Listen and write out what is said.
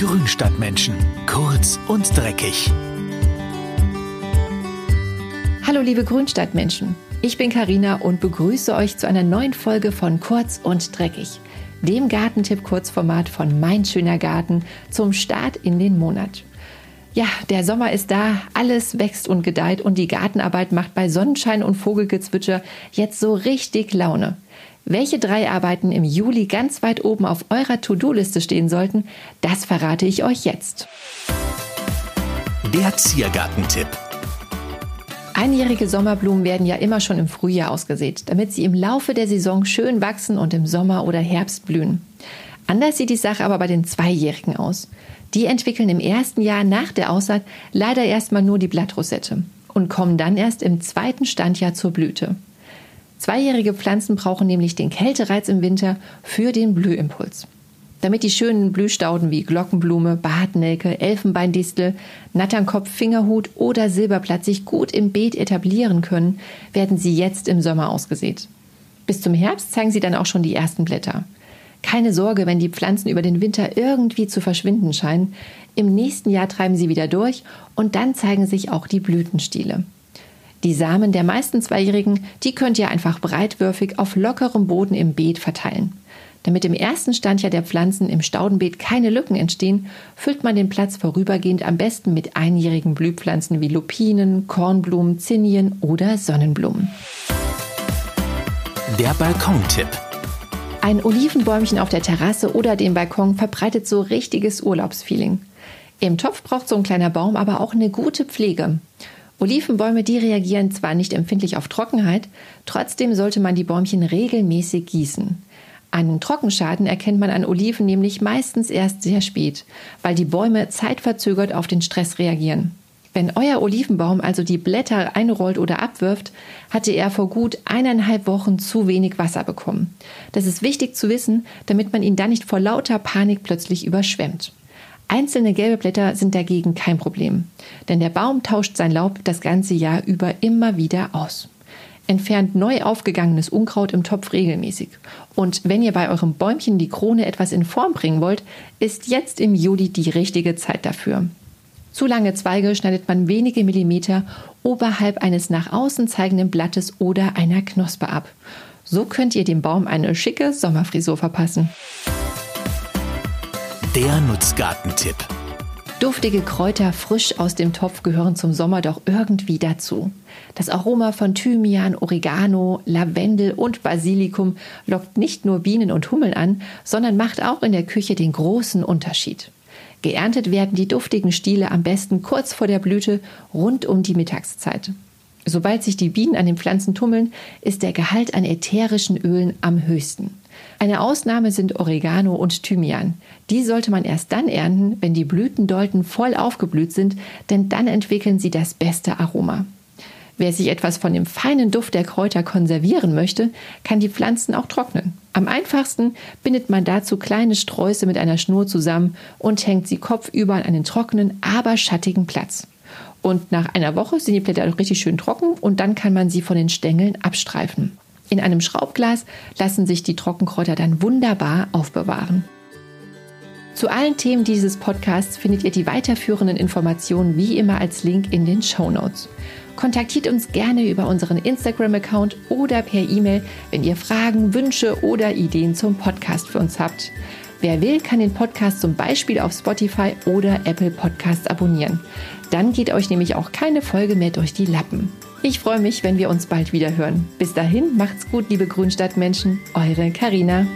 Grünstadtmenschen. Kurz und dreckig. Hallo liebe Grünstadtmenschen. Ich bin Karina und begrüße euch zu einer neuen Folge von Kurz und dreckig, dem Gartentipp-Kurzformat von Mein schöner Garten zum Start in den Monat. Ja, der Sommer ist da, alles wächst und gedeiht und die Gartenarbeit macht bei Sonnenschein und Vogelgezwitscher jetzt so richtig Laune. Welche drei Arbeiten im Juli ganz weit oben auf eurer To-Do-Liste stehen sollten, das verrate ich euch jetzt. Der Ziergartentipp. Einjährige Sommerblumen werden ja immer schon im Frühjahr ausgesät, damit sie im Laufe der Saison schön wachsen und im Sommer oder Herbst blühen. Anders sieht die Sache aber bei den Zweijährigen aus. Die entwickeln im ersten Jahr nach der Aussaat leider erstmal nur die Blattrosette und kommen dann erst im zweiten Standjahr zur Blüte. Zweijährige Pflanzen brauchen nämlich den Kältereiz im Winter für den Blühimpuls. Damit die schönen Blühstauden wie Glockenblume, Bartnelke, Elfenbeindistel, Natternkopf, Fingerhut oder Silberblatt sich gut im Beet etablieren können, werden sie jetzt im Sommer ausgesät. Bis zum Herbst zeigen sie dann auch schon die ersten Blätter. Keine Sorge, wenn die Pflanzen über den Winter irgendwie zu verschwinden scheinen. Im nächsten Jahr treiben sie wieder durch und dann zeigen sich auch die Blütenstiele. Die Samen der meisten Zweijährigen, die könnt ihr einfach breitwürfig auf lockerem Boden im Beet verteilen. Damit im ersten Standjahr der Pflanzen im Staudenbeet keine Lücken entstehen, füllt man den Platz vorübergehend am besten mit einjährigen Blühpflanzen wie Lupinen, Kornblumen, Zinien oder Sonnenblumen. Der Balkontipp. Ein Olivenbäumchen auf der Terrasse oder dem Balkon verbreitet so richtiges Urlaubsfeeling. Im Topf braucht so ein kleiner Baum aber auch eine gute Pflege. Olivenbäume, die reagieren zwar nicht empfindlich auf Trockenheit, trotzdem sollte man die Bäumchen regelmäßig gießen. Einen Trockenschaden erkennt man an Oliven nämlich meistens erst sehr spät, weil die Bäume zeitverzögert auf den Stress reagieren. Wenn euer Olivenbaum also die Blätter einrollt oder abwirft, hatte er vor gut eineinhalb Wochen zu wenig Wasser bekommen. Das ist wichtig zu wissen, damit man ihn dann nicht vor lauter Panik plötzlich überschwemmt. Einzelne gelbe Blätter sind dagegen kein Problem, denn der Baum tauscht sein Laub das ganze Jahr über immer wieder aus. Entfernt neu aufgegangenes Unkraut im Topf regelmäßig. Und wenn ihr bei eurem Bäumchen die Krone etwas in Form bringen wollt, ist jetzt im Juli die richtige Zeit dafür. Zu lange Zweige schneidet man wenige Millimeter oberhalb eines nach außen zeigenden Blattes oder einer Knospe ab. So könnt ihr dem Baum eine schicke Sommerfrisur verpassen. Der Nutzgartentipp. Duftige Kräuter frisch aus dem Topf gehören zum Sommer doch irgendwie dazu. Das Aroma von Thymian, Oregano, Lavendel und Basilikum lockt nicht nur Bienen und Hummeln an, sondern macht auch in der Küche den großen Unterschied. Geerntet werden die duftigen Stiele am besten kurz vor der Blüte rund um die Mittagszeit. Sobald sich die Bienen an den Pflanzen tummeln, ist der Gehalt an ätherischen Ölen am höchsten. Eine Ausnahme sind Oregano und Thymian. Die sollte man erst dann ernten, wenn die Blütendolden voll aufgeblüht sind, denn dann entwickeln sie das beste Aroma. Wer sich etwas von dem feinen Duft der Kräuter konservieren möchte, kann die Pflanzen auch trocknen. Am einfachsten bindet man dazu kleine Sträuße mit einer Schnur zusammen und hängt sie kopfüber an einen trockenen, aber schattigen Platz. Und nach einer Woche sind die Blätter richtig schön trocken und dann kann man sie von den Stängeln abstreifen. In einem Schraubglas lassen sich die Trockenkräuter dann wunderbar aufbewahren. Zu allen Themen dieses Podcasts findet ihr die weiterführenden Informationen wie immer als Link in den Show Notes. Kontaktiert uns gerne über unseren Instagram-Account oder per E-Mail, wenn ihr Fragen, Wünsche oder Ideen zum Podcast für uns habt. Wer will, kann den Podcast zum Beispiel auf Spotify oder Apple Podcasts abonnieren. Dann geht euch nämlich auch keine Folge mehr durch die Lappen. Ich freue mich, wenn wir uns bald wieder hören. Bis dahin, macht's gut, liebe Grünstadtmenschen. Eure Karina.